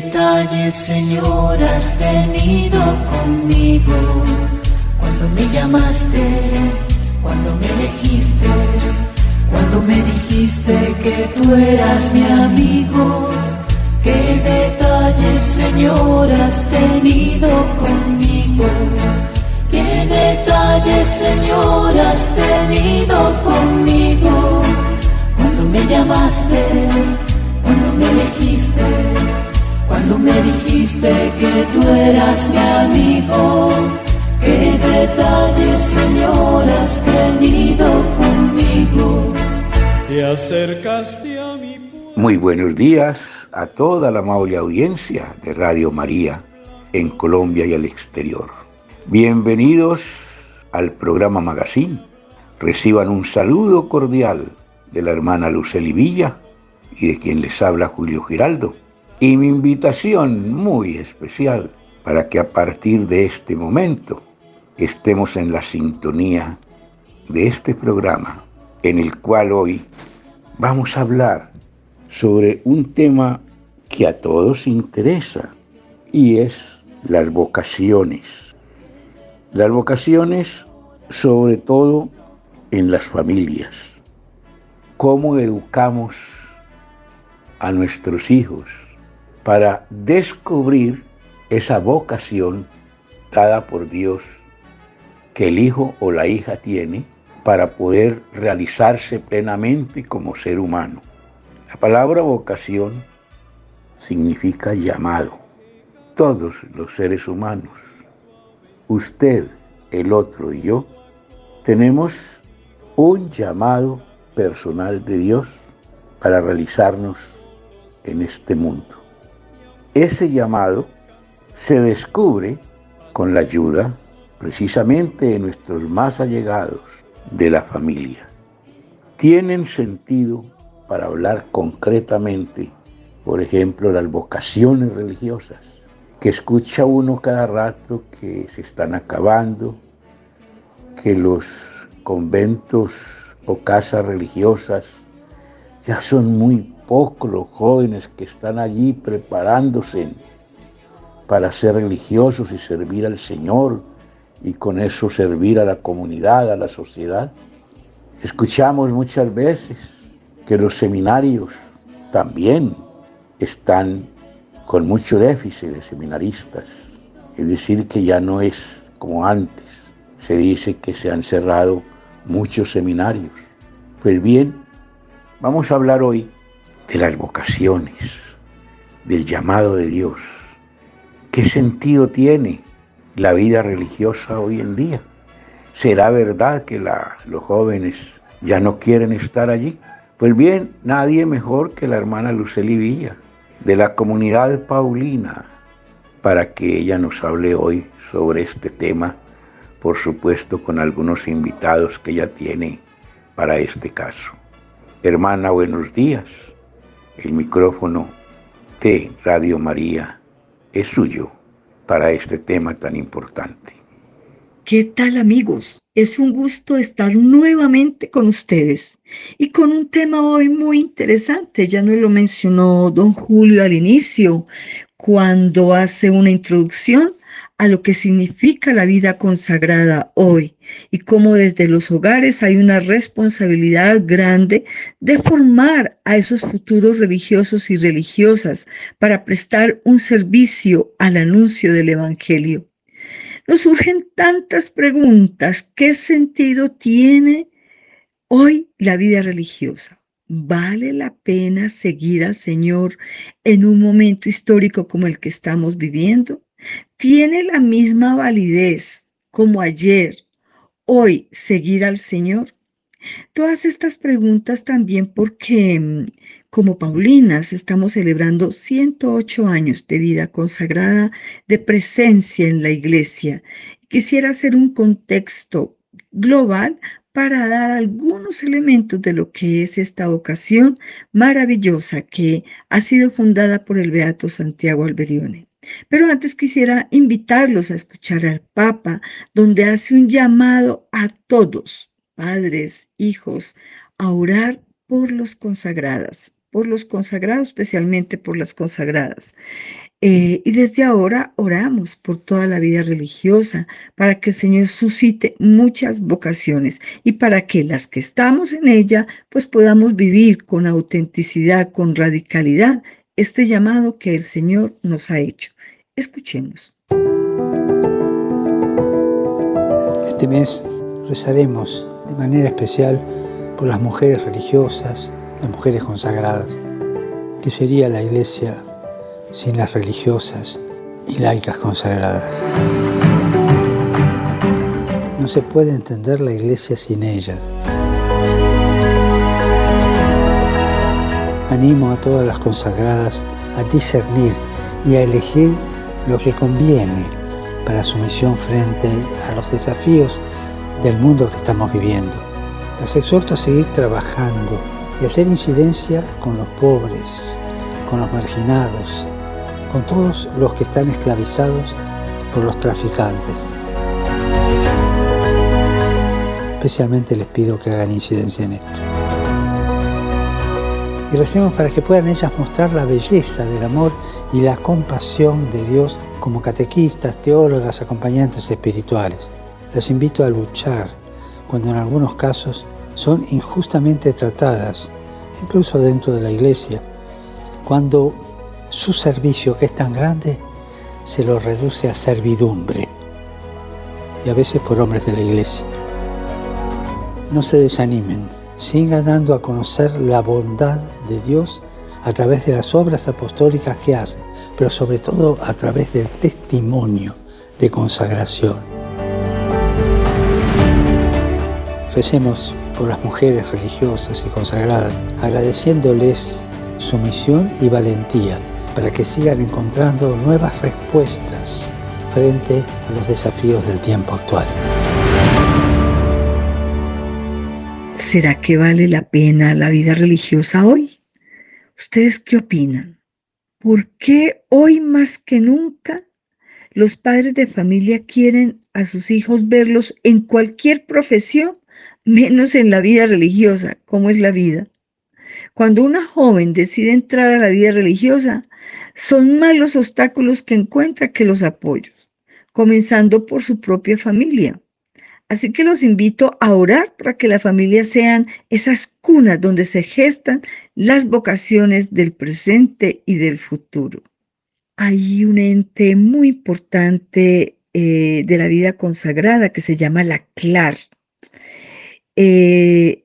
detalles, Señor, has tenido conmigo. Cuando me llamaste, cuando me elegiste, cuando me dijiste que tú eras mi amigo. Qué detalles, Señor, has tenido conmigo. Qué detalles, Señor, has tenido conmigo. Cuando me llamaste, cuando me elegiste, cuando me dijiste que tú eras mi amigo. Qué detalles, Señor, has tenido conmigo. Te acercaste a mi Muy buenos días a toda la amable audiencia de Radio María en Colombia y al exterior. Bienvenidos al programa Magazine. Reciban un saludo cordial de la hermana Luceli Villa y de quien les habla Julio Giraldo. Y mi invitación muy especial para que a partir de este momento estemos en la sintonía de este programa en el cual hoy vamos a hablar sobre un tema que a todos interesa y es las vocaciones. Las vocaciones sobre todo en las familias. Cómo educamos a nuestros hijos para descubrir esa vocación dada por Dios que el hijo o la hija tiene para poder realizarse plenamente como ser humano. La palabra vocación significa llamado. Todos los seres humanos, usted, el otro y yo, tenemos un llamado personal de Dios para realizarnos en este mundo. Ese llamado se descubre con la ayuda precisamente de nuestros más allegados de la familia. Tienen sentido para hablar concretamente, por ejemplo, las vocaciones religiosas, que escucha uno cada rato que se están acabando, que los conventos o casas religiosas ya son muy pocos los jóvenes que están allí preparándose para ser religiosos y servir al Señor y con eso servir a la comunidad, a la sociedad. Escuchamos muchas veces que los seminarios también están con mucho déficit de seminaristas, es decir, que ya no es como antes. Se dice que se han cerrado muchos seminarios. Pues bien, vamos a hablar hoy de las vocaciones, del llamado de Dios. ¿Qué sentido tiene la vida religiosa hoy en día? ¿Será verdad que los jóvenes ya no quieren estar allí? Pues bien, nadie mejor que la hermana Luceli Villa, de la comunidad Paulina, para que ella nos hable hoy sobre este tema, por supuesto con algunos invitados que ella tiene para este caso. Hermana, buenos días. El micrófono de Radio María es suyo para este tema tan importante. ¿Qué tal amigos? Es un gusto estar nuevamente con ustedes y con un tema hoy muy interesante. Ya nos lo mencionó don Julio al inicio, cuando hace una introducción a lo que significa la vida consagrada hoy y cómo desde los hogares hay una responsabilidad grande de formar a esos futuros religiosos y religiosas para prestar un servicio al anuncio del Evangelio. Nos surgen tantas preguntas. ¿Qué sentido tiene hoy la vida religiosa? ¿Vale la pena seguir al Señor en un momento histórico como el que estamos viviendo? ¿Tiene la misma validez como ayer, hoy, seguir al Señor? Todas estas preguntas también porque mm, como Paulinas estamos celebrando 108 años de vida consagrada, de presencia en la iglesia. Quisiera hacer un contexto global para dar algunos elementos de lo que es esta vocación maravillosa que ha sido fundada por el Beato Santiago Alberione. Pero antes quisiera invitarlos a escuchar al Papa, donde hace un llamado a todos, padres, hijos, a orar por los consagradas, por los consagrados, especialmente por las consagradas. Eh, y desde ahora oramos por toda la vida religiosa, para que el Señor suscite muchas vocaciones y para que las que estamos en ella, pues podamos vivir con autenticidad, con radicalidad, este llamado que el Señor nos ha hecho. Escuchemos. Este mes rezaremos de manera especial por las mujeres religiosas, las mujeres consagradas, que sería la iglesia sin las religiosas y laicas consagradas. No se puede entender la iglesia sin ellas. Animo a todas las consagradas a discernir y a elegir lo que conviene para su misión frente a los desafíos del mundo que estamos viviendo. Las exhorto a seguir trabajando y hacer incidencia con los pobres, con los marginados, con todos los que están esclavizados por los traficantes. Especialmente les pido que hagan incidencia en esto. Y recemos para que puedan ellas mostrar la belleza del amor y la compasión de Dios como catequistas, teólogas, acompañantes espirituales. Les invito a luchar cuando en algunos casos son injustamente tratadas, incluso dentro de la iglesia, cuando su servicio, que es tan grande, se lo reduce a servidumbre, y a veces por hombres de la iglesia. No se desanimen, sigan dando a conocer la bondad de Dios a través de las obras apostólicas que hacen, pero sobre todo a través del testimonio de consagración. Recemos por las mujeres religiosas y consagradas, agradeciéndoles su misión y valentía para que sigan encontrando nuevas respuestas frente a los desafíos del tiempo actual. ¿Será que vale la pena la vida religiosa hoy? ¿Ustedes qué opinan? ¿Por qué hoy más que nunca los padres de familia quieren a sus hijos verlos en cualquier profesión, menos en la vida religiosa, como es la vida? Cuando una joven decide entrar a la vida religiosa, son más los obstáculos que encuentra que los apoyos, comenzando por su propia familia. Así que los invito a orar para que la familia sean esas cunas donde se gestan las vocaciones del presente y del futuro. Hay un ente muy importante eh, de la vida consagrada que se llama la CLAR. Eh,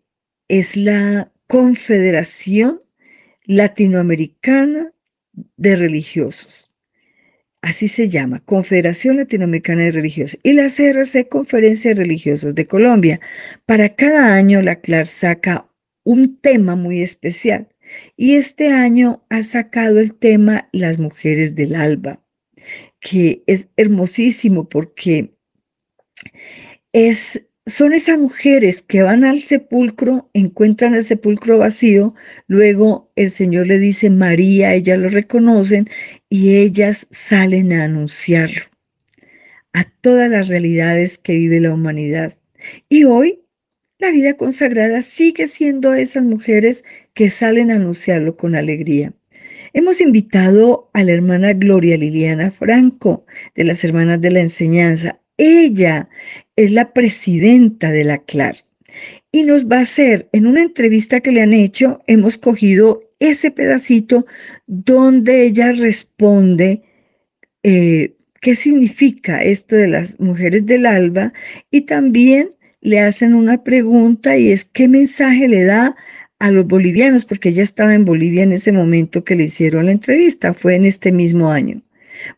es la Confederación Latinoamericana de Religiosos. Así se llama, Confederación Latinoamericana de Religiosos. Y la CRC, Conferencia de Religiosos de Colombia. Para cada año, la CLAR saca un tema muy especial. Y este año ha sacado el tema Las mujeres del alba, que es hermosísimo porque es son esas mujeres que van al sepulcro, encuentran el sepulcro vacío, luego el Señor le dice María, ellas lo reconocen y ellas salen a anunciarlo a todas las realidades que vive la humanidad. Y hoy la vida consagrada sigue siendo esas mujeres que salen a anunciarlo con alegría. Hemos invitado a la hermana Gloria Liliana Franco de las Hermanas de la Enseñanza ella es la presidenta de la CLAR y nos va a hacer, en una entrevista que le han hecho, hemos cogido ese pedacito donde ella responde eh, qué significa esto de las mujeres del alba y también le hacen una pregunta y es qué mensaje le da a los bolivianos, porque ella estaba en Bolivia en ese momento que le hicieron la entrevista, fue en este mismo año.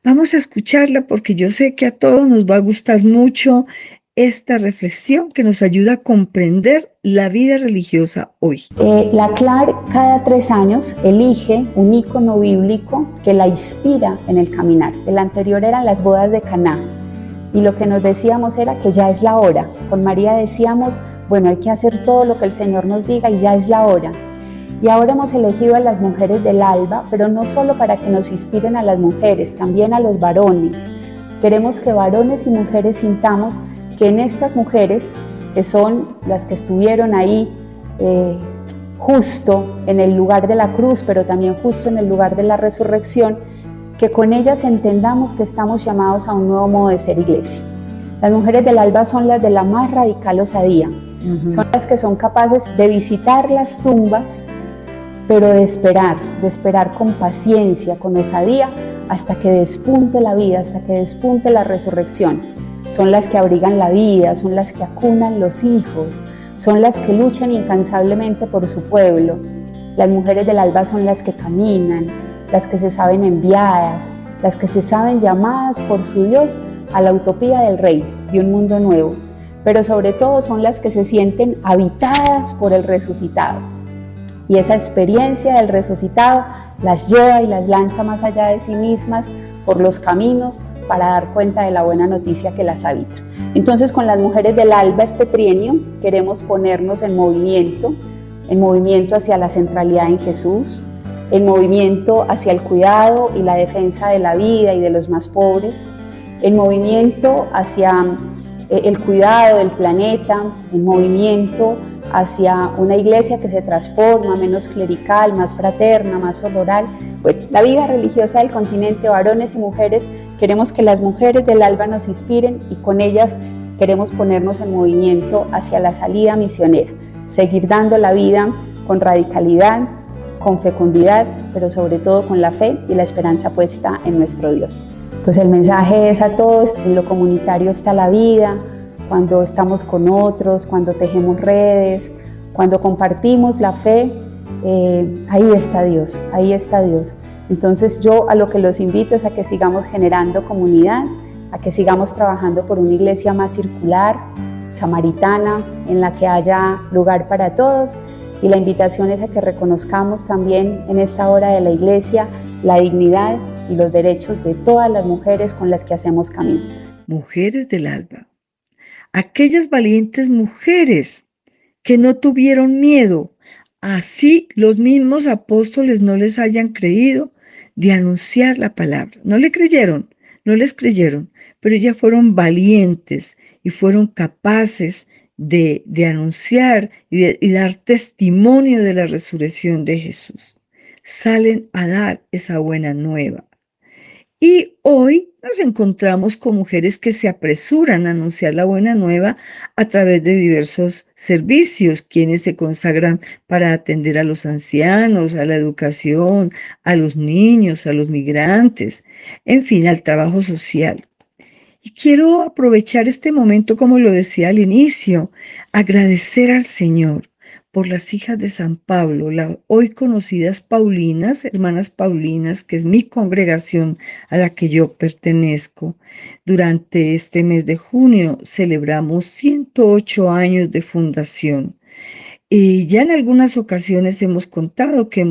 Vamos a escucharla porque yo sé que a todos nos va a gustar mucho esta reflexión que nos ayuda a comprender la vida religiosa hoy. Eh, la CLAR cada tres años elige un icono bíblico que la inspira en el caminar. El anterior eran las bodas de Caná y lo que nos decíamos era que ya es la hora. Con María decíamos, bueno, hay que hacer todo lo que el Señor nos diga y ya es la hora. Y ahora hemos elegido a las mujeres del alba, pero no solo para que nos inspiren a las mujeres, también a los varones. Queremos que varones y mujeres sintamos que en estas mujeres, que son las que estuvieron ahí eh, justo en el lugar de la cruz, pero también justo en el lugar de la resurrección, que con ellas entendamos que estamos llamados a un nuevo modo de ser iglesia. Las mujeres del alba son las de la más radical osadía, son las que son capaces de visitar las tumbas, pero de esperar, de esperar con paciencia, con osadía, hasta que despunte la vida, hasta que despunte la resurrección. Son las que abrigan la vida, son las que acunan los hijos, son las que luchan incansablemente por su pueblo. Las mujeres del alba son las que caminan, las que se saben enviadas, las que se saben llamadas por su Dios a la utopía del rey, de un mundo nuevo, pero sobre todo son las que se sienten habitadas por el resucitado. Y esa experiencia del resucitado las lleva y las lanza más allá de sí mismas por los caminos para dar cuenta de la buena noticia que las habita. Entonces con las mujeres del alba este trienio queremos ponernos en movimiento, en movimiento hacia la centralidad en Jesús, en movimiento hacia el cuidado y la defensa de la vida y de los más pobres, en movimiento hacia eh, el cuidado del planeta, en movimiento hacia una iglesia que se transforma, menos clerical, más fraterna, más sororal. Pues la vida religiosa del continente, varones y mujeres, queremos que las mujeres del alba nos inspiren y con ellas queremos ponernos en movimiento hacia la salida misionera, seguir dando la vida con radicalidad, con fecundidad, pero sobre todo con la fe y la esperanza puesta en nuestro Dios. Pues el mensaje es a todos, en lo comunitario está la vida, cuando estamos con otros, cuando tejemos redes, cuando compartimos la fe, eh, ahí está Dios, ahí está Dios. Entonces yo a lo que los invito es a que sigamos generando comunidad, a que sigamos trabajando por una iglesia más circular, samaritana, en la que haya lugar para todos. Y la invitación es a que reconozcamos también en esta hora de la iglesia la dignidad y los derechos de todas las mujeres con las que hacemos camino. Mujeres del alba, aquellas valientes mujeres que no tuvieron miedo, así los mismos apóstoles no les hayan creído de anunciar la palabra. No le creyeron, no les creyeron, pero ellas fueron valientes y fueron capaces de, anunciar y, y dar testimonio de la resurrección de Jesús. Salen a dar esa buena nueva. Y hoy nos encontramos con mujeres que se apresuran a anunciar la buena nueva a través de diversos servicios, quienes se consagran para atender a los ancianos, a la educación, a los niños, a los migrantes, en fin, al trabajo social. Y quiero aprovechar este momento, como lo decía al inicio, agradecer al Señor por las hijas de San Pablo, las hoy conocidas Paulinas, hermanas Paulinas, que es mi congregación a la que yo pertenezco. Durante este mes de junio celebramos 108 años de fundación. Y ya en algunas ocasiones hemos contado que,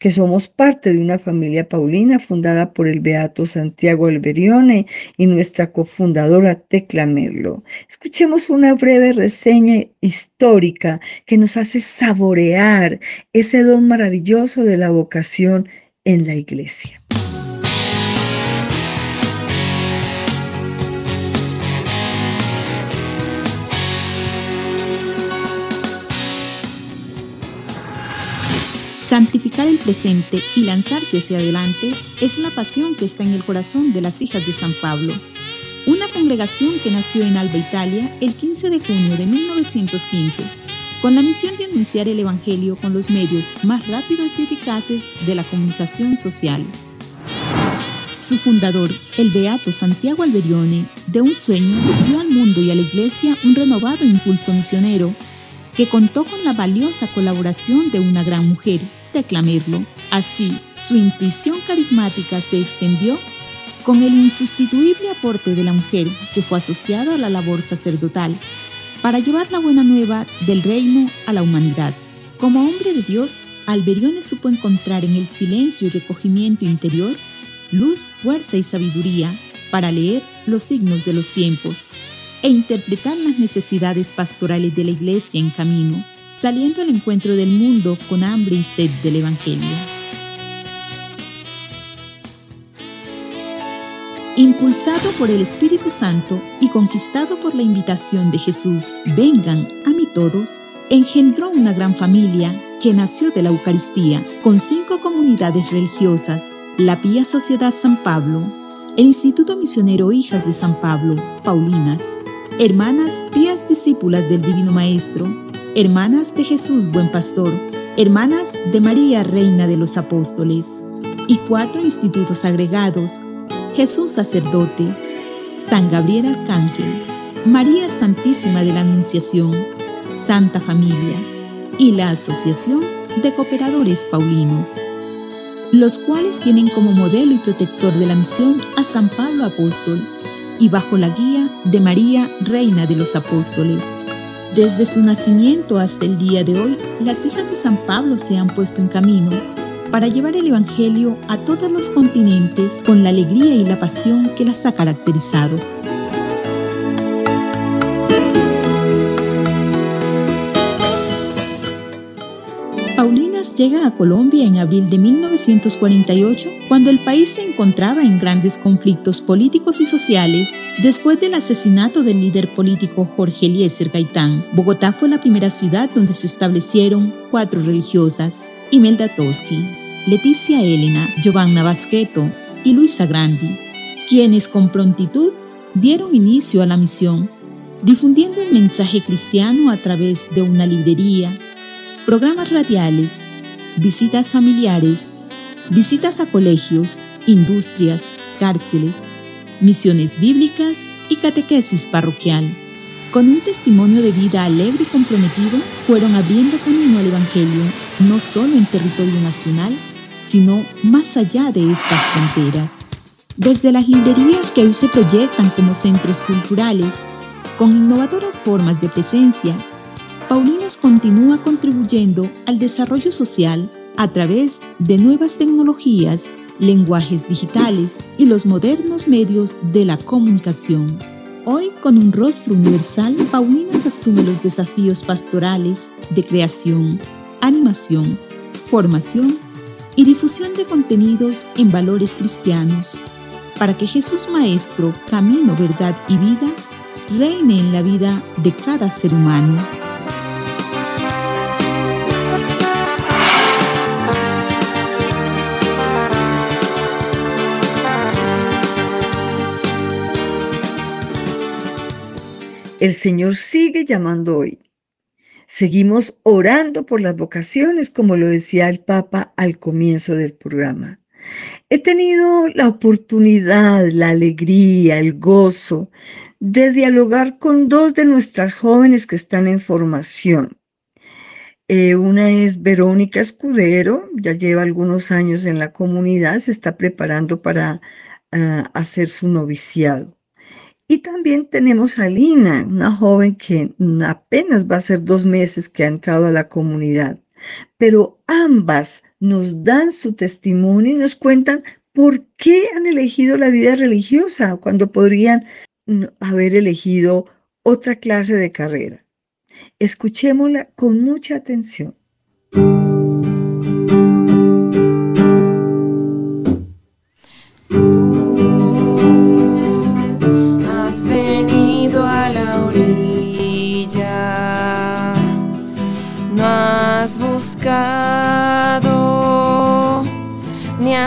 que, somos parte de una familia paulina fundada por el Beato Santiago Alberione y nuestra cofundadora Tecla Merlo. Escuchemos una breve reseña histórica que nos hace saborear ese don maravilloso de la vocación en la iglesia. El presente y lanzarse hacia adelante es la pasión que está en el corazón de las hijas de San Pablo, una congregación que nació en Alba, Italia, el 15 de junio de 1915, con la misión de anunciar el Evangelio con los medios más rápidos y eficaces de la comunicación social. Su fundador, el beato Santiago Alberione, de un sueño dio al mundo y a la iglesia un renovado impulso misionero que contó con la valiosa colaboración de una gran mujer, Tecla Así, su intuición carismática se extendió con el insustituible aporte de la mujer que fue asociado a la labor sacerdotal para llevar la buena nueva del reino a la humanidad. Como hombre de Dios, Alberione supo encontrar en el silencio y recogimiento interior luz, fuerza y sabiduría para leer los signos de los tiempos e interpretar las necesidades pastorales de la iglesia en camino, saliendo al encuentro del mundo con hambre y sed del Evangelio. Impulsado por el Espíritu Santo y conquistado por la invitación de Jesús, vengan a mí todos, engendró una gran familia que nació de la Eucaristía, con cinco comunidades religiosas, la Pía Sociedad San Pablo, el Instituto Misionero Hijas de San Pablo, Paulinas, Hermanas Pías Discípulas del Divino Maestro, Hermanas de Jesús Buen Pastor, Hermanas de María Reina de los Apóstoles, y cuatro institutos agregados, Jesús Sacerdote, San Gabriel Arcángel, María Santísima de la Anunciación, Santa Familia y la Asociación de Cooperadores Paulinos, los cuales tienen como modelo y protector de la misión a San Pablo Apóstol y bajo la guía de María Reina de los Apóstoles. Desde su nacimiento hasta el día de hoy, las hijas de San Pablo se han puesto en camino para llevar el Evangelio a todos los continentes con la alegría y la pasión que las ha caracterizado. Llega a Colombia en abril de 1948 cuando el país se encontraba en grandes conflictos políticos y sociales después del asesinato del líder político Jorge Eliezer Gaitán. Bogotá fue la primera ciudad donde se establecieron cuatro religiosas, Imelda Toski, Leticia Elena, Giovanna Basqueto y Luisa Grandi, quienes con prontitud dieron inicio a la misión, difundiendo el mensaje cristiano a través de una librería, programas radiales, visitas familiares, visitas a colegios, industrias, cárceles, misiones bíblicas y catequesis parroquial. Con un testimonio de vida alegre y comprometido, fueron abriendo camino al Evangelio, no solo en territorio nacional, sino más allá de estas fronteras. Desde las librerías que hoy se proyectan como centros culturales, con innovadoras formas de presencia, Paulinas continúa contribuyendo al desarrollo social a través de nuevas tecnologías, lenguajes digitales y los modernos medios de la comunicación. Hoy, con un rostro universal, Paulinas asume los desafíos pastorales de creación, animación, formación y difusión de contenidos en valores cristianos, para que Jesús Maestro, camino, verdad y vida, reine en la vida de cada ser humano. El Señor sigue llamando hoy. Seguimos orando por las vocaciones, como lo decía el Papa al comienzo del programa. He tenido la oportunidad, la alegría, el gozo de dialogar con dos de nuestras jóvenes que están en formación. Eh, una es Verónica Escudero, ya lleva algunos años en la comunidad, se está preparando para ah, hacer su noviciado. Y también tenemos a Lina, una joven que apenas va a ser dos meses que ha entrado a la comunidad. Pero ambas nos dan su testimonio y nos cuentan por qué han elegido la vida religiosa cuando podrían mm, haber elegido otra clase de carrera. Escuchémosla con mucha atención.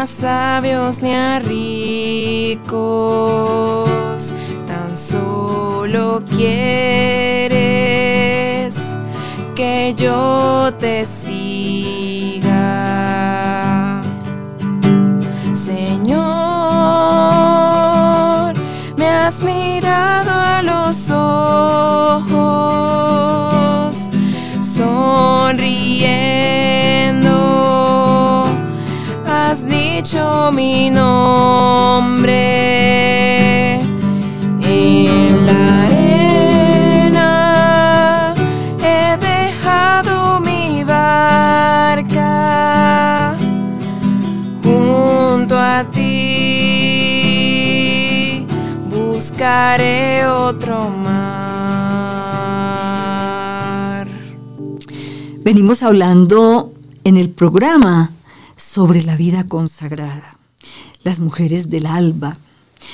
Sabios ni a ricos, mi nombre en la arena. He dejado mi barca junto a ti. Buscaré otro mar. Venimos hablando en el programa sobre la vida consagrada, las mujeres del alba,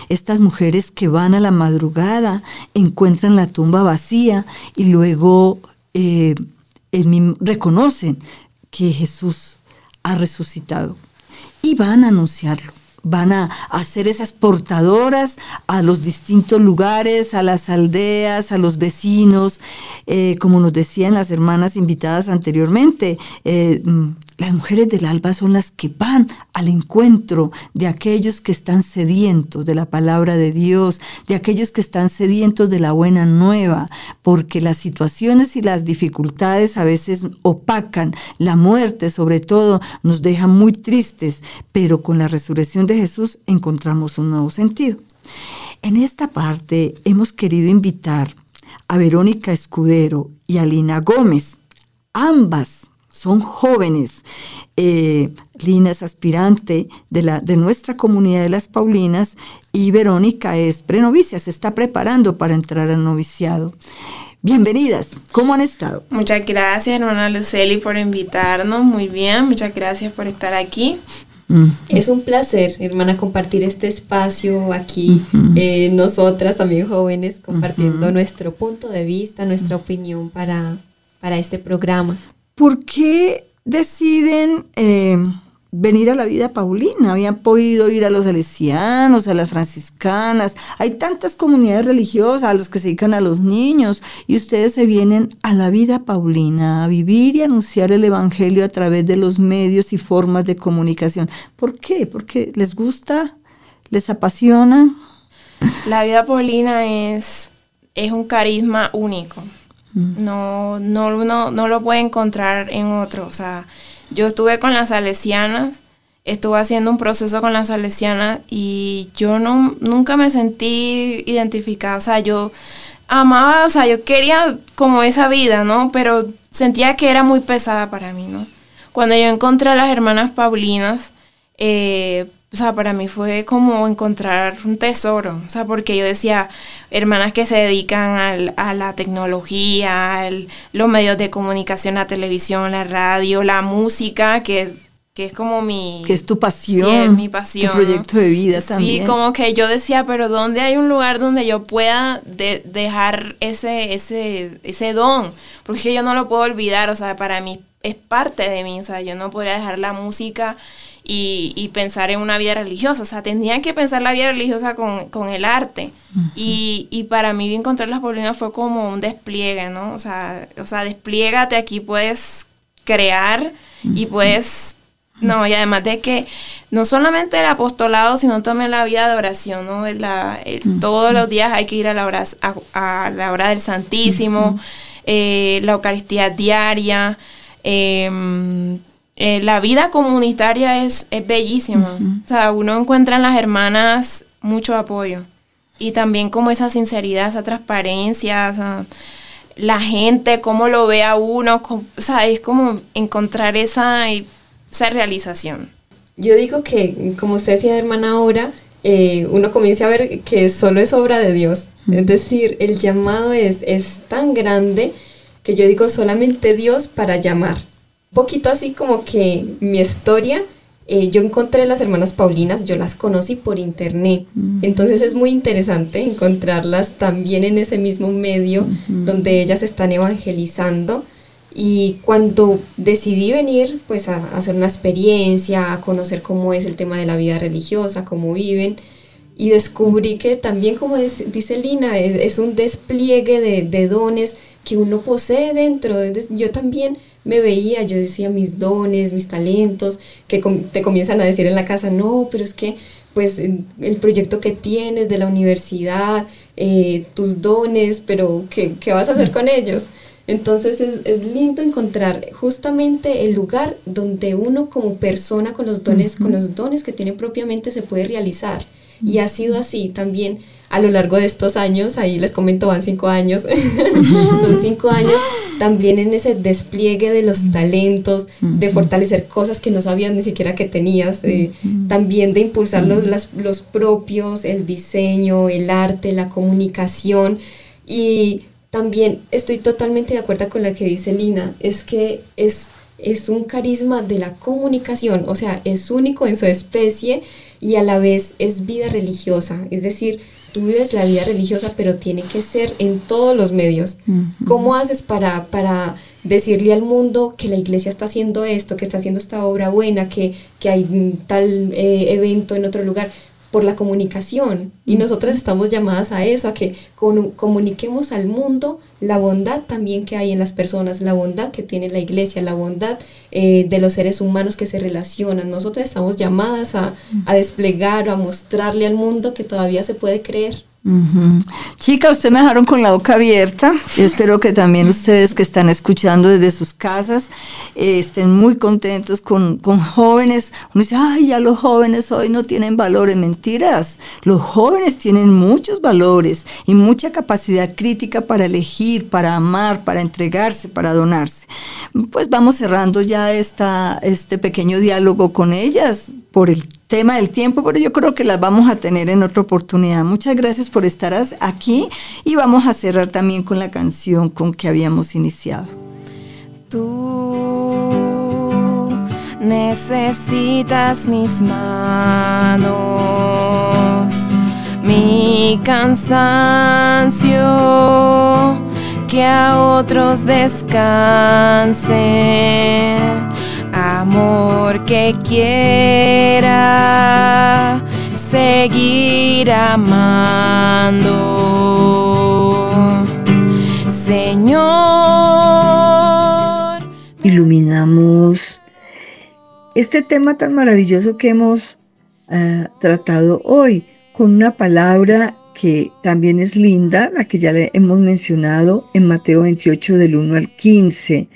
estas mujeres que van a la madrugada, encuentran la tumba vacía y luego eh, reconocen que Jesús ha resucitado. y van a anunciarlo van a hacer esas portadoras a los distintos lugares, a las aldeas, a los vecinos, eh, como nos decían las hermanas invitadas anteriormente. Eh, mm, las mujeres del alba son las que van al encuentro de aquellos que están sedientos de la palabra de Dios, de aquellos que están sedientos de la buena nueva, porque las situaciones y las dificultades a veces opacan, la muerte sobre todo nos deja muy tristes, pero con la resurrección de Jesús encontramos un nuevo sentido. En esta parte hemos querido invitar a Verónica Escudero y a Lina Gómez, ambas son jóvenes. Eh, Lina es aspirante de, la, de nuestra comunidad de las Paulinas y Verónica es prenovicia, se está preparando para entrar al noviciado. Bienvenidas, ¿cómo han estado? Muchas gracias, hermana Luceli, por invitarnos. Muy bien, muchas gracias por estar aquí. Es un placer, hermana, compartir este espacio aquí, eh, nosotras también jóvenes, compartiendo nuestro punto de vista, nuestra opinión para, para este programa. ¿Por qué deciden eh, venir a la vida paulina? Habían podido ir a los salesianos, a las franciscanas, hay tantas comunidades religiosas a los que se dedican a los niños y ustedes se vienen a la vida paulina, a vivir y anunciar el Evangelio a través de los medios y formas de comunicación. ¿Por qué? ¿Porque les gusta? ¿Les apasiona? La vida paulina es, es un carisma único. No, no, uno no lo puede encontrar en otro. O sea, yo estuve con las salesianas, estuve haciendo un proceso con las salesianas y yo no, nunca me sentí identificada. O sea, yo amaba, o sea, yo quería como esa vida, ¿no? Pero sentía que era muy pesada para mí, ¿no? Cuando yo encontré a las hermanas Paulinas, eh, o sea, para mí fue como encontrar un tesoro, o sea, porque yo decía, hermanas que se dedican a la tecnología, los medios de comunicación, la televisión, la radio, la música, que, es como mi... Que es tu pasión. mi pasión. Tu proyecto de vida también. Sí, como que yo decía, pero ¿dónde hay un lugar donde yo pueda dejar ese, ese, ese don? Porque yo no lo puedo olvidar, o sea, para mí es parte de mí, o sea, yo no podría dejar la música y, pensar en una vida religiosa. O sea, tendrían que pensar la vida religiosa con, el arte. y, para mí encontrar las Paulinas fue como un despliegue, ¿no? O sea, o sea despliégate, aquí puedes crear y puedes... No, y además de que no solamente el apostolado, sino también la vida de oración, ¿no? La, todos los días hay que ir a la hora, a, la hora del Santísimo, eh, la Eucaristía diaria, eh, eh, la vida comunitaria es, es bellísima. O sea, uno encuentra en las hermanas mucho apoyo. Y también como esa sinceridad, esa transparencia, la gente, cómo lo ve a uno. o sea, es como encontrar esa, esa realización. Yo digo que, como usted decía, hermana, ahora, eh, uno comienza a ver que solo es obra de Dios. Es decir, el llamado es, es tan grande que yo digo solamente Dios para llamar poquito así como que mi historia, eh, yo encontré las hermanas Paulinas, yo las conocí por internet, mm. entonces es muy interesante encontrarlas también en ese mismo medio donde ellas están evangelizando. Y cuando decidí venir, pues a, hacer una experiencia, a conocer cómo es el tema de la vida religiosa, cómo viven, y descubrí que también, como dice Lina, es, un despliegue de, de, dones que uno posee dentro. Yo también me veía, yo decía mis dones, mis talentos, que te comienzan a decir en la casa, no, pero es que pues el proyecto que tienes de la universidad, eh, tus dones, pero ¿qué, ¿qué, vas a hacer con ellos? Entonces es, es, lindo encontrar justamente el lugar donde uno como persona con los dones, con los dones que tiene propiamente se puede realizar. Y ha sido así también a lo largo de estos años, ahí les comento, van cinco años, son cinco años también en ese despliegue de los talentos, de fortalecer cosas que no sabías ni siquiera que tenías, eh, también de impulsar los, los propios, el diseño, el arte, la comunicación. Y también estoy totalmente de acuerdo con la que dice Lina, es que es, es un carisma de la comunicación, o sea, es único en su especie y a la vez es vida religiosa, es decir, tú vives la vida religiosa, pero tiene que ser en todos los medios. ¿Cómo haces para, para decirle al mundo que la iglesia está haciendo esto, que está haciendo esta obra buena, que, que hay tal eh, evento en otro lugar por la comunicación. Y nosotras estamos llamadas a eso, a que comuniquemos al mundo la bondad también que hay en las personas, la bondad que tiene la iglesia, la bondad eh, de los seres humanos que se relacionan. Nosotras estamos llamadas a, a desplegar o a mostrarle al mundo que todavía se puede creer. Chicas, ustedes me dejaron con la boca abierta. Yo espero que también ustedes que están escuchando desde sus casas eh, estén muy contentos con, con, jóvenes. Uno dice, ay, ya los jóvenes hoy no tienen valores. Mentiras. Los jóvenes tienen muchos valores y mucha capacidad crítica para elegir, para amar, para entregarse, para donarse. Pues vamos cerrando ya esta, este pequeño diálogo con ellas por el tema del tiempo, pero yo creo que las vamos a tener en otra oportunidad. Muchas gracias por estar aquí y vamos a cerrar también con la canción con que habíamos iniciado. Tú necesitas mis manos, mi cansancio, que a otros descansen amor que quiera seguir amando. Señor. Iluminamos este tema tan maravilloso que hemos uh, tratado hoy con una palabra que también es linda, la que ya le hemos mencionado en Mateo 28 del 1 al 15.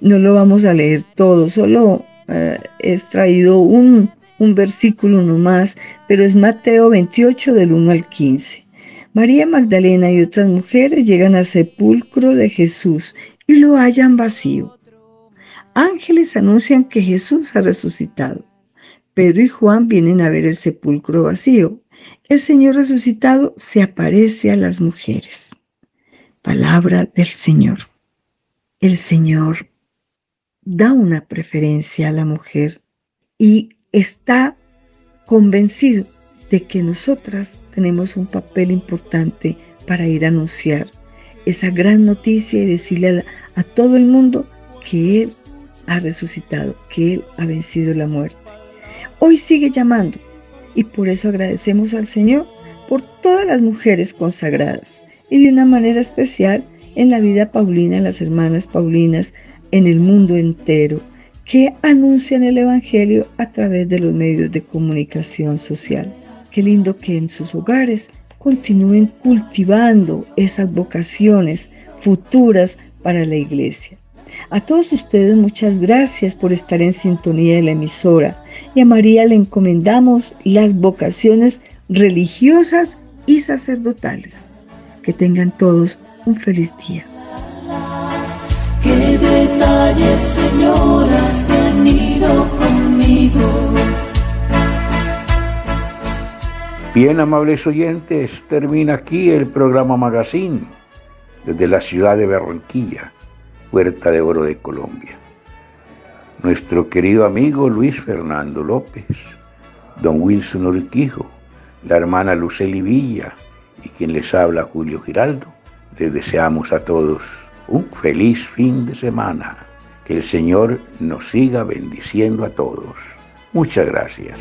No lo vamos a leer todo, solo eh, he extraído un, un versículo nomás, pero es Mateo 28 del 1 al 15. María Magdalena y otras mujeres llegan al sepulcro de Jesús y lo hallan vacío. Ángeles anuncian que Jesús ha resucitado. Pedro y Juan vienen a ver el sepulcro vacío el Señor resucitado se aparece a las mujeres. Palabra del Señor. El Señor da una preferencia a la mujer y está convencido de que nosotras tenemos un papel importante para ir a anunciar esa gran noticia y decirle a, todo el mundo que Él ha resucitado, que Él ha vencido la muerte. Hoy sigue llamando y por eso agradecemos al Señor por todas las mujeres consagradas y de una manera especial en la vida paulina, las hermanas paulinas, en el mundo entero, que anuncian el Evangelio a través de los medios de comunicación social. Qué lindo que en sus hogares continúen cultivando esas vocaciones futuras para la iglesia. A todos ustedes muchas gracias por estar en sintonía de la emisora y a María le encomendamos las vocaciones religiosas y sacerdotales. Que tengan todos un feliz día. Qué detalles, tenido conmigo. Bien, amables oyentes, termina aquí el programa Magazine desde la ciudad de Barranquilla Puerta de Oro de Colombia. Nuestro querido amigo Luis Fernando López, don Wilson Urquijo, la hermana Luceli Villa y quien les habla Julio Giraldo, les deseamos a todos un feliz fin de semana. Que el Señor nos siga bendiciendo a todos. Muchas gracias.